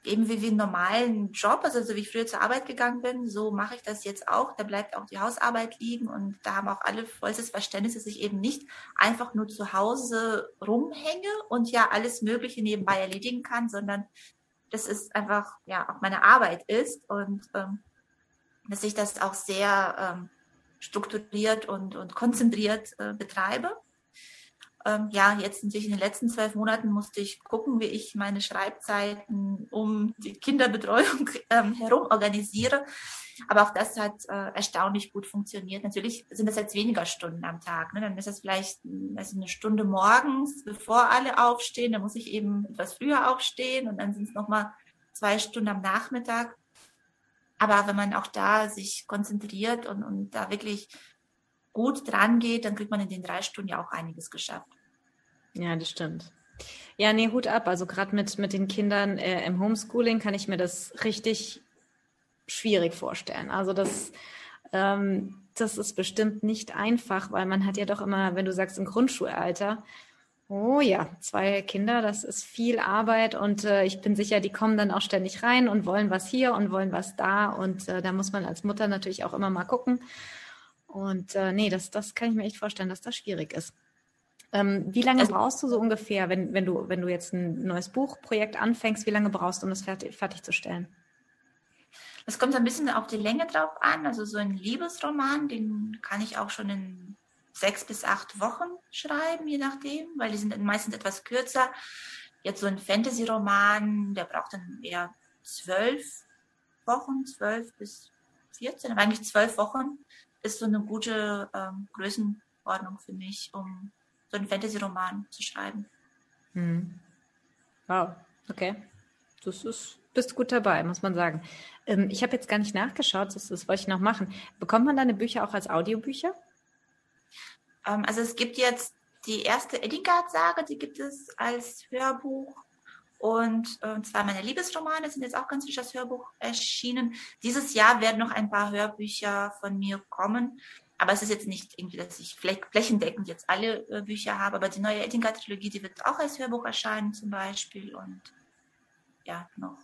[SPEAKER 3] eben wie, wie einen normalen Job, also so wie ich früher zur Arbeit gegangen bin, so mache ich das jetzt auch. Da bleibt auch die Hausarbeit liegen und da haben auch alle vollstes Verständnis, dass ich eben nicht einfach nur zu Hause rumhänge und ja alles Mögliche nebenbei erledigen kann, sondern dass es einfach ja auch meine Arbeit ist und ähm, dass ich das auch sehr ähm, strukturiert und, und konzentriert äh, betreibe. Ähm, ja, jetzt natürlich in den letzten zwölf Monaten musste ich gucken, wie ich meine Schreibzeiten um die Kinderbetreuung [laughs] ähm, herum organisiere. Aber auch das hat äh, erstaunlich gut funktioniert. Natürlich sind das jetzt weniger Stunden am Tag. Ne? Dann ist das vielleicht also eine Stunde morgens, bevor alle aufstehen. Dann muss ich eben etwas früher aufstehen und dann sind es nochmal zwei Stunden am Nachmittag. Aber wenn man auch da sich konzentriert und, und da wirklich gut dran geht, dann kriegt man in den drei Stunden ja auch einiges geschafft.
[SPEAKER 1] Ja, das stimmt. Ja, nee, Hut ab. Also gerade mit, mit den Kindern äh, im Homeschooling kann ich mir das richtig schwierig vorstellen. Also das, ähm, das ist bestimmt nicht einfach, weil man hat ja doch immer, wenn du sagst im Grundschulalter, oh ja, zwei Kinder, das ist viel Arbeit und äh, ich bin sicher, die kommen dann auch ständig rein und wollen was hier und wollen was da und äh, da muss man als Mutter natürlich auch immer mal gucken, und äh, nee, das, das kann ich mir echt vorstellen, dass das schwierig ist. Ähm, wie lange also, brauchst du so ungefähr, wenn, wenn, du, wenn du jetzt ein neues Buchprojekt anfängst, wie lange brauchst du, um das fertig, fertigzustellen?
[SPEAKER 3] Das kommt ein bisschen auf die Länge drauf an. Also so ein Liebesroman, den kann ich auch schon in sechs bis acht Wochen schreiben, je nachdem, weil die sind meistens etwas kürzer. Jetzt so ein Fantasy-Roman, der braucht dann eher zwölf Wochen, zwölf bis 14, aber eigentlich zwölf Wochen ist so eine gute ähm, Größenordnung für mich, um so einen Fantasy-Roman zu schreiben.
[SPEAKER 1] Hm. Wow, okay. Das ist, bist gut dabei, muss man sagen. Ähm, ich habe jetzt gar nicht nachgeschaut, das, das wollte ich noch machen. Bekommt man deine Bücher auch als Audiobücher?
[SPEAKER 3] Ähm, also es gibt jetzt die erste Eddingard-Sage, die gibt es als Hörbuch und äh, zwar meine Liebesromane sind jetzt auch ganz frisch als Hörbuch erschienen. Dieses Jahr werden noch ein paar Hörbücher von mir kommen. Aber es ist jetzt nicht irgendwie, dass ich flächendeckend jetzt alle äh, Bücher habe. Aber die neue Ettinger-Trilogie, die wird auch als Hörbuch erscheinen zum Beispiel. Und ja, noch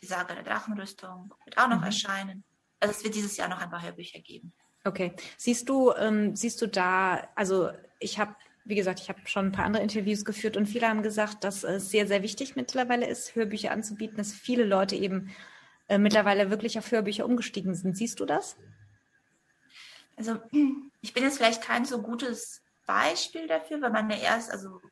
[SPEAKER 3] die Sage der Drachenrüstung wird auch noch mhm. erscheinen. Also es wird dieses Jahr noch ein paar Hörbücher geben.
[SPEAKER 1] Okay. Siehst du, ähm, siehst du da, also ich habe wie gesagt, ich habe schon ein paar andere Interviews geführt und viele haben gesagt, dass es sehr, sehr wichtig mittlerweile ist, Hörbücher anzubieten, dass viele Leute eben äh, mittlerweile wirklich auf Hörbücher umgestiegen sind. Siehst du das?
[SPEAKER 3] Also [clears throat] ich bin jetzt vielleicht kein so gutes Beispiel dafür, weil meine erst, also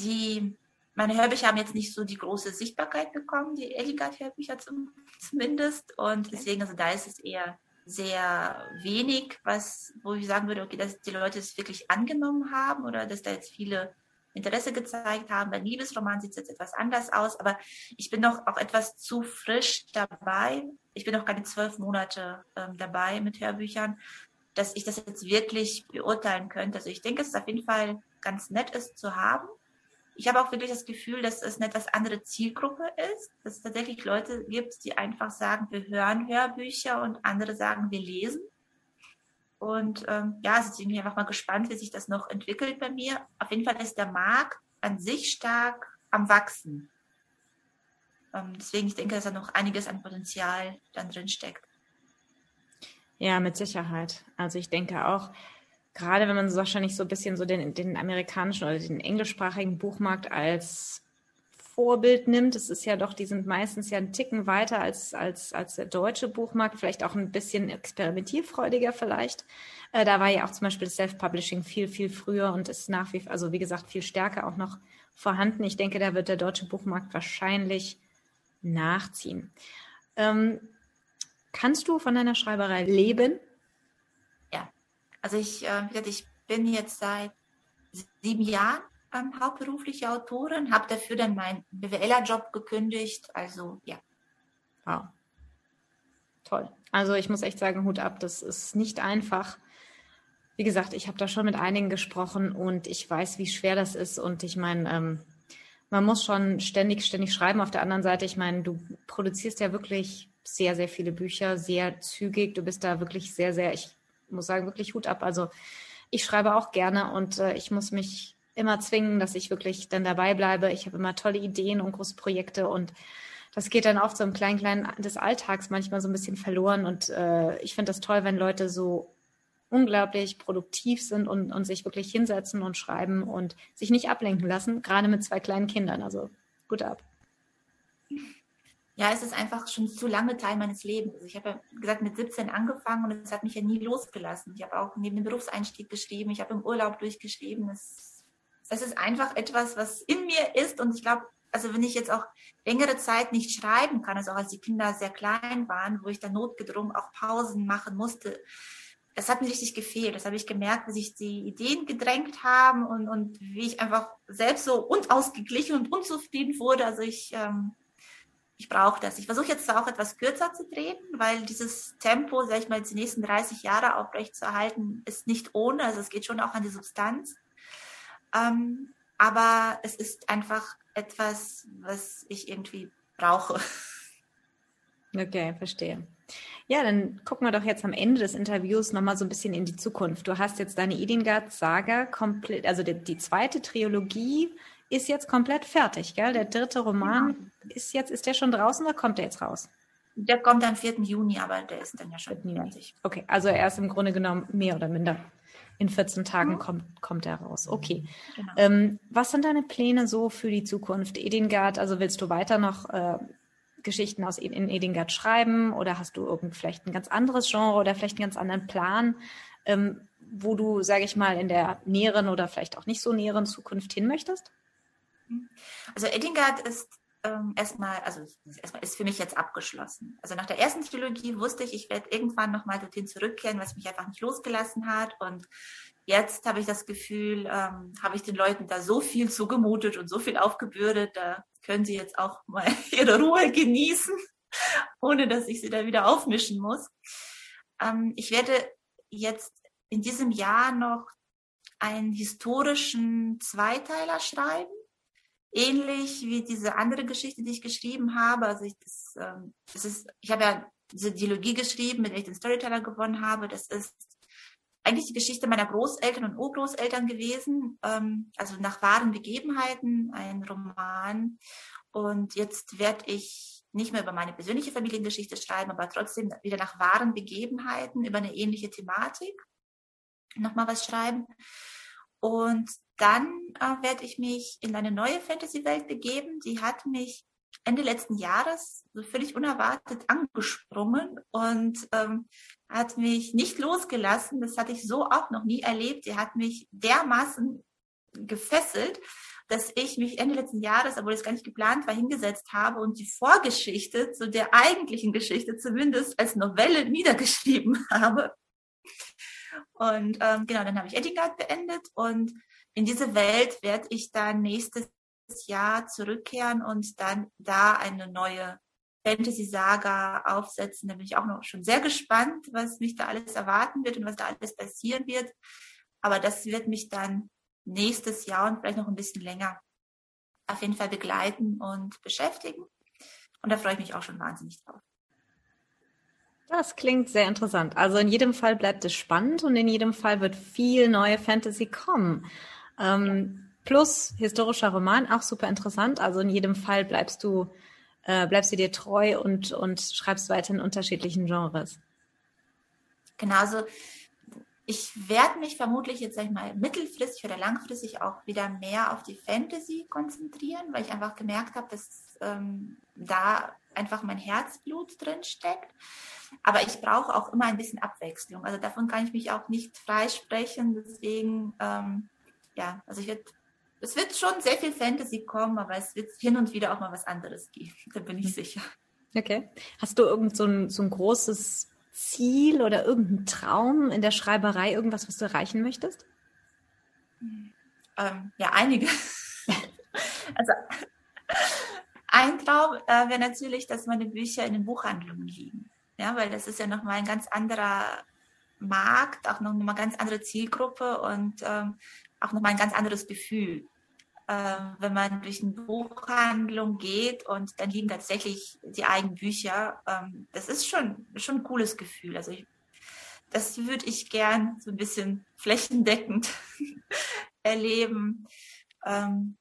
[SPEAKER 3] die, meine Hörbücher haben jetzt nicht so die große Sichtbarkeit bekommen, die Eligard-Hörbücher zum, zumindest. Und deswegen, also da ist es eher sehr wenig, was, wo ich sagen würde, okay, dass die Leute es wirklich angenommen haben oder dass da jetzt viele Interesse gezeigt haben. Beim Liebesroman sieht es jetzt etwas anders aus, aber ich bin noch auch etwas zu frisch dabei. Ich bin noch keine zwölf Monate ähm, dabei mit Hörbüchern, dass ich das jetzt wirklich beurteilen könnte. Also ich denke, es ist auf jeden Fall ganz nett ist zu haben. Ich habe auch wirklich das Gefühl, dass es eine etwas andere Zielgruppe ist, dass es tatsächlich Leute gibt, die einfach sagen, wir hören Hörbücher und andere sagen, wir lesen. Und ähm, ja, also ich bin einfach mal gespannt, wie sich das noch entwickelt bei mir. Auf jeden Fall ist der Markt an sich stark am Wachsen. Ähm, deswegen, ich denke, dass da noch einiges an Potenzial dann drin steckt.
[SPEAKER 1] Ja, mit Sicherheit. Also ich denke auch, gerade wenn man so wahrscheinlich so ein bisschen so den, den amerikanischen oder den englischsprachigen Buchmarkt als Vorbild nimmt. Es ist ja doch, die sind meistens ja einen Ticken weiter als, als, als der deutsche Buchmarkt, vielleicht auch ein bisschen experimentierfreudiger vielleicht. Äh, da war ja auch zum Beispiel Self-Publishing viel, viel früher und ist nach wie, also wie gesagt, viel stärker auch noch vorhanden. Ich denke, da wird der deutsche Buchmarkt wahrscheinlich nachziehen. Ähm, kannst du von deiner Schreiberei leben?
[SPEAKER 3] Also ich, äh, ich bin jetzt seit sieben Jahren ähm, hauptberufliche Autorin, habe dafür dann meinen BWLer-Job gekündigt. Also ja.
[SPEAKER 1] Wow. Toll. Also ich muss echt sagen, Hut ab, das ist nicht einfach. Wie gesagt, ich habe da schon mit einigen gesprochen und ich weiß, wie schwer das ist. Und ich meine, ähm, man muss schon ständig, ständig schreiben. Auf der anderen Seite, ich meine, du produzierst ja wirklich sehr, sehr viele Bücher, sehr zügig. Du bist da wirklich sehr, sehr, ich muss sagen, wirklich Hut ab. Also ich schreibe auch gerne und äh, ich muss mich immer zwingen, dass ich wirklich dann dabei bleibe. Ich habe immer tolle Ideen und große Projekte und das geht dann oft so im kleinen kleinen des Alltags manchmal so ein bisschen verloren. Und äh, ich finde das toll, wenn Leute so unglaublich produktiv sind und, und sich wirklich hinsetzen und schreiben und sich nicht ablenken lassen, gerade mit zwei kleinen Kindern. Also gut ab.
[SPEAKER 3] Ja, es ist einfach schon zu lange Teil meines Lebens. Ich habe ja gesagt mit 17 angefangen und es hat mich ja nie losgelassen. Ich habe auch neben dem Berufseinstieg geschrieben, ich habe im Urlaub durchgeschrieben. Es es ist einfach etwas, was in mir ist. Und ich glaube, also wenn ich jetzt auch längere Zeit nicht schreiben kann, also auch als die Kinder sehr klein waren, wo ich dann notgedrungen auch Pausen machen musste, das hat mir richtig gefehlt. Das habe ich gemerkt, wie sich die Ideen gedrängt haben und, und wie ich einfach selbst so unausgeglichen und unzufrieden wurde. Also ich, ähm, ich brauche das. Ich versuche jetzt auch etwas kürzer zu treten, weil dieses Tempo, sag ich mal, die nächsten 30 Jahre aufrecht zu erhalten, ist nicht ohne. Also es geht schon auch an die Substanz. Ähm, aber es ist einfach etwas, was ich irgendwie brauche.
[SPEAKER 1] Okay, verstehe. Ja, dann gucken wir doch jetzt am Ende des Interviews nochmal so ein bisschen in die Zukunft. Du hast jetzt deine Idingard-Saga komplett, also die, die, zweite Trilogie ist jetzt komplett fertig, gell? Der dritte Roman genau. ist jetzt, ist der schon draußen oder kommt der jetzt raus?
[SPEAKER 3] Der kommt am 4. Juni, aber der ist dann ja schon fertig.
[SPEAKER 1] Okay, also er ist im Grunde genommen mehr oder minder in 14 Tagen mhm. kommt, kommt er raus. Okay. Genau. Ähm, was sind deine Pläne so für die Zukunft? Edingard, also willst du weiter noch äh, Geschichten aus in Edingard schreiben oder hast du irgend vielleicht ein ganz anderes Genre oder vielleicht einen ganz anderen Plan, ähm, wo du, sage ich mal, in der näheren oder vielleicht auch nicht so näheren Zukunft hin möchtest?
[SPEAKER 3] Also Edingard ist ähm, erstmal, also erstmal ist für mich jetzt abgeschlossen. Also nach der ersten Trilogie wusste ich, ich werde irgendwann nochmal dorthin zurückkehren, was mich einfach nicht losgelassen hat. Und jetzt habe ich das Gefühl, ähm, habe ich den Leuten da so viel zugemutet und so viel aufgebürdet, da können sie jetzt auch mal [laughs] ihre Ruhe genießen, ohne dass ich sie da wieder aufmischen muss. Ähm, ich werde jetzt in diesem Jahr noch einen historischen Zweiteiler schreiben ähnlich wie diese andere Geschichte, die ich geschrieben habe. Also ich, das, ähm, das ist, ich habe ja diese Dialogie geschrieben, mit der ich den Storyteller gewonnen habe. Das ist eigentlich die Geschichte meiner Großeltern und Urgroßeltern gewesen, ähm, also nach wahren Begebenheiten, ein Roman. Und jetzt werde ich nicht mehr über meine persönliche Familiengeschichte schreiben, aber trotzdem wieder nach wahren Begebenheiten über eine ähnliche Thematik nochmal was schreiben. Und dann äh, werde ich mich in eine neue Fantasy-Welt begeben. Die hat mich Ende letzten Jahres so völlig unerwartet angesprungen und ähm, hat mich nicht losgelassen. Das hatte ich so auch noch nie erlebt. Sie hat mich dermaßen gefesselt, dass ich mich Ende letzten Jahres, obwohl es gar nicht geplant war, hingesetzt habe und die Vorgeschichte zu der eigentlichen Geschichte zumindest als Novelle niedergeschrieben [laughs] habe. Und ähm, genau, dann habe ich Eddingard beendet und in diese Welt werde ich dann nächstes Jahr zurückkehren und dann da eine neue Fantasy-Saga aufsetzen. Da bin ich auch noch schon sehr gespannt, was mich da alles erwarten wird und was da alles passieren wird. Aber das wird mich dann nächstes Jahr und vielleicht noch ein bisschen länger auf jeden Fall begleiten und beschäftigen. Und da freue ich mich auch schon wahnsinnig drauf.
[SPEAKER 1] Das klingt sehr interessant. Also in jedem Fall bleibt es spannend und in jedem Fall wird viel neue Fantasy kommen. Ähm, plus historischer Roman, auch super interessant. Also in jedem Fall bleibst du, äh, bleibst du dir treu und, und schreibst weiter in unterschiedlichen Genres.
[SPEAKER 3] Genau, also ich werde mich vermutlich jetzt, sag ich mal, mittelfristig oder langfristig auch wieder mehr auf die Fantasy konzentrieren, weil ich einfach gemerkt habe, dass ähm, da einfach mein Herzblut drin steckt. Aber ich brauche auch immer ein bisschen Abwechslung. Also davon kann ich mich auch nicht freisprechen. Deswegen, ähm, ja, also ich werde es wird schon sehr viel Fantasy kommen, aber es wird hin und wieder auch mal was anderes geben. [laughs] Da bin ich hm. sicher.
[SPEAKER 1] Okay. Hast du irgend so ein, so ein großes Ziel oder irgendein Traum in der Schreiberei, irgendwas, was du erreichen möchtest?
[SPEAKER 3] Ähm, ja, einige. [laughs] also ein Traum äh, wäre natürlich, dass meine Bücher in den Buchhandlungen liegen. Ja, weil das ist ja nochmal ein ganz anderer Markt, auch nochmal eine ganz andere Zielgruppe und ähm, auch nochmal ein ganz anderes Gefühl äh, wenn man durch eine Buchhandlung geht und dann liegen tatsächlich die eigenen Bücher. Ähm, das ist schon, schon ein cooles Gefühl. Also ich, das würde ich gern so ein bisschen flächendeckend [laughs] erleben. Ähm,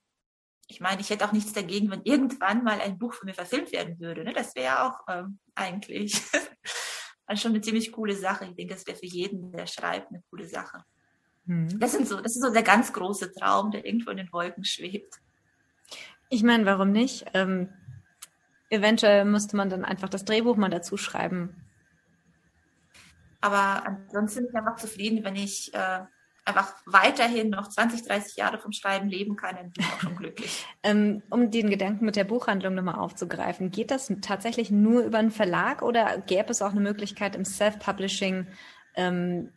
[SPEAKER 3] ich meine, ich hätte auch nichts dagegen, wenn irgendwann mal ein Buch von mir verfilmt werden würde. Ne? Das wäre auch ähm, eigentlich [laughs] schon eine ziemlich coole Sache. Ich denke, das wäre für jeden, der schreibt, eine coole Sache. Mhm. Das, sind so, das ist so der ganz große Traum, der irgendwo in den Wolken schwebt.
[SPEAKER 1] Ich meine, warum nicht? Ähm, eventuell müsste man dann einfach das Drehbuch mal dazu schreiben.
[SPEAKER 3] Aber ansonsten bin ich einfach zufrieden, wenn ich äh, einfach weiterhin noch 20, 30 Jahre vom Schreiben leben kann, dann bin ich auch schon glücklich. [laughs]
[SPEAKER 1] ähm, um den Gedanken mit der Buchhandlung nochmal aufzugreifen, geht das tatsächlich nur über einen Verlag oder gäbe es auch eine Möglichkeit im Self-Publishing ähm,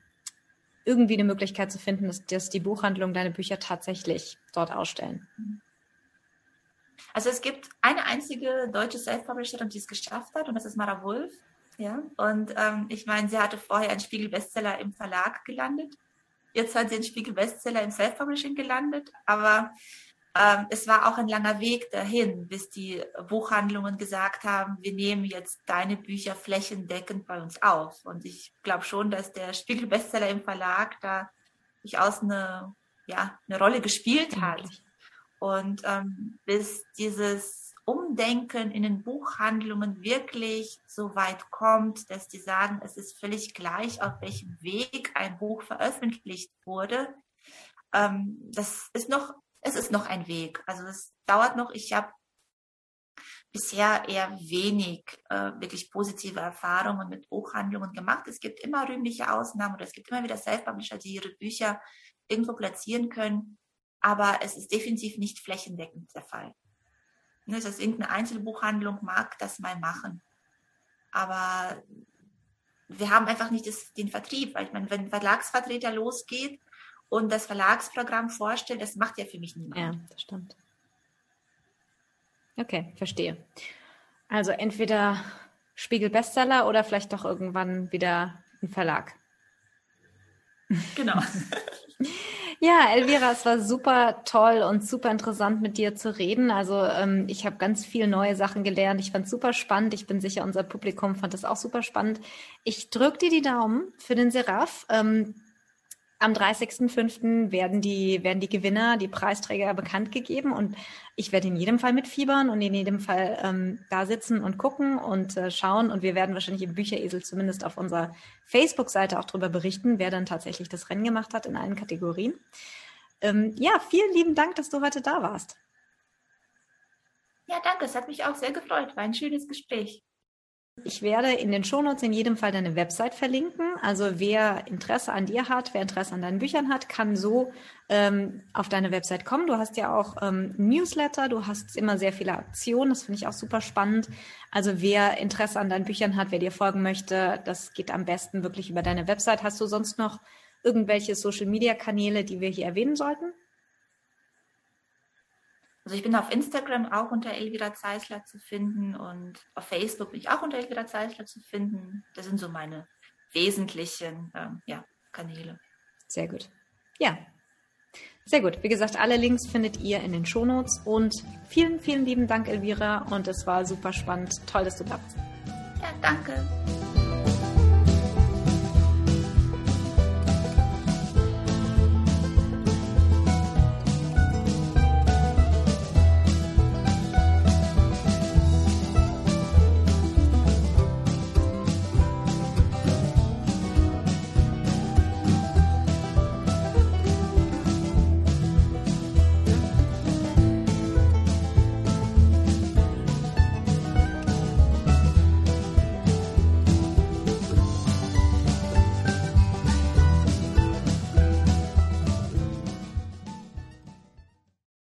[SPEAKER 1] irgendwie eine Möglichkeit zu finden, dass, dass die Buchhandlung deine Bücher tatsächlich dort ausstellen?
[SPEAKER 3] Also es gibt eine einzige deutsche Self-Publisherin, die es geschafft hat, und das ist Mara Wolf. Ja, und ähm, ich meine, sie hatte vorher einen Spiegel-Bestseller im Verlag gelandet. Jetzt hat sie einen Spiegel-Bestseller im Self-Publishing gelandet, aber ähm, es war auch ein langer Weg dahin, bis die Buchhandlungen gesagt haben, wir nehmen jetzt deine Bücher flächendeckend bei uns auf. Und ich glaube schon, dass der Spiegel-Bestseller im Verlag da durchaus eine, ja, eine Rolle gespielt hat. Und ähm, bis dieses Umdenken in den Buchhandlungen wirklich so weit kommt, dass die sagen, es ist völlig gleich, auf welchem Weg ein Buch veröffentlicht wurde. Ähm, das ist noch es ist noch ein Weg. Also es dauert noch. Ich habe bisher eher wenig äh, wirklich positive Erfahrungen mit Buchhandlungen gemacht. Es gibt immer rühmliche Ausnahmen oder es gibt immer wieder Self-Publisher, die ihre Bücher irgendwo platzieren können. Aber es ist definitiv nicht flächendeckend der Fall. Ne, das irgendeine Einzelbuchhandlung mag das mal machen. Aber wir haben einfach nicht das, den Vertrieb. Weil ich meine, wenn ein Verlagsvertreter losgeht und das Verlagsprogramm vorstellen, das macht ja für mich niemand.
[SPEAKER 1] Ja, das stimmt. Okay, verstehe. Also entweder Spiegel Bestseller oder vielleicht doch irgendwann wieder ein Verlag.
[SPEAKER 3] Genau. [laughs]
[SPEAKER 1] Ja, Elvira, es war super toll und super interessant mit dir zu reden. Also ähm, ich habe ganz viele neue Sachen gelernt. Ich fand es super spannend. Ich bin sicher, unser Publikum fand es auch super spannend. Ich drücke dir die Daumen für den Seraph. Ähm, am 30.05. werden die, werden die Gewinner, die Preisträger bekannt gegeben und ich werde in jedem Fall mitfiebern und in jedem Fall ähm, da sitzen und gucken und äh, schauen und wir werden wahrscheinlich im Bücheresel zumindest auf unserer Facebook-Seite auch darüber berichten, wer dann tatsächlich das Rennen gemacht hat in allen Kategorien. Ähm, ja, vielen lieben Dank, dass du heute da warst.
[SPEAKER 3] Ja, danke. Es hat mich auch sehr gefreut. War ein schönes Gespräch.
[SPEAKER 1] Ich werde in den Shownotes in jedem Fall deine Website verlinken. Also wer Interesse an dir hat, wer Interesse an deinen Büchern hat, kann so ähm, auf deine Website kommen. Du hast ja auch ähm, Newsletter, du hast immer sehr viele Aktionen, das finde ich auch super spannend. Also wer Interesse an deinen Büchern hat, wer dir folgen möchte, das geht am besten wirklich über deine Website. Hast du sonst noch irgendwelche Social-Media-Kanäle, die wir hier erwähnen sollten?
[SPEAKER 3] Also ich bin auf Instagram auch unter Elvira Zeisler zu finden und auf Facebook bin ich auch unter Elvira Zeisler zu finden. Das sind so meine wesentlichen ähm, ja, Kanäle.
[SPEAKER 1] Sehr gut. Ja. Sehr gut. Wie gesagt, alle Links findet ihr in den Shownotes und vielen, vielen lieben Dank, Elvira. Und es war super spannend. Toll, dass du da bist.
[SPEAKER 3] Ja, danke.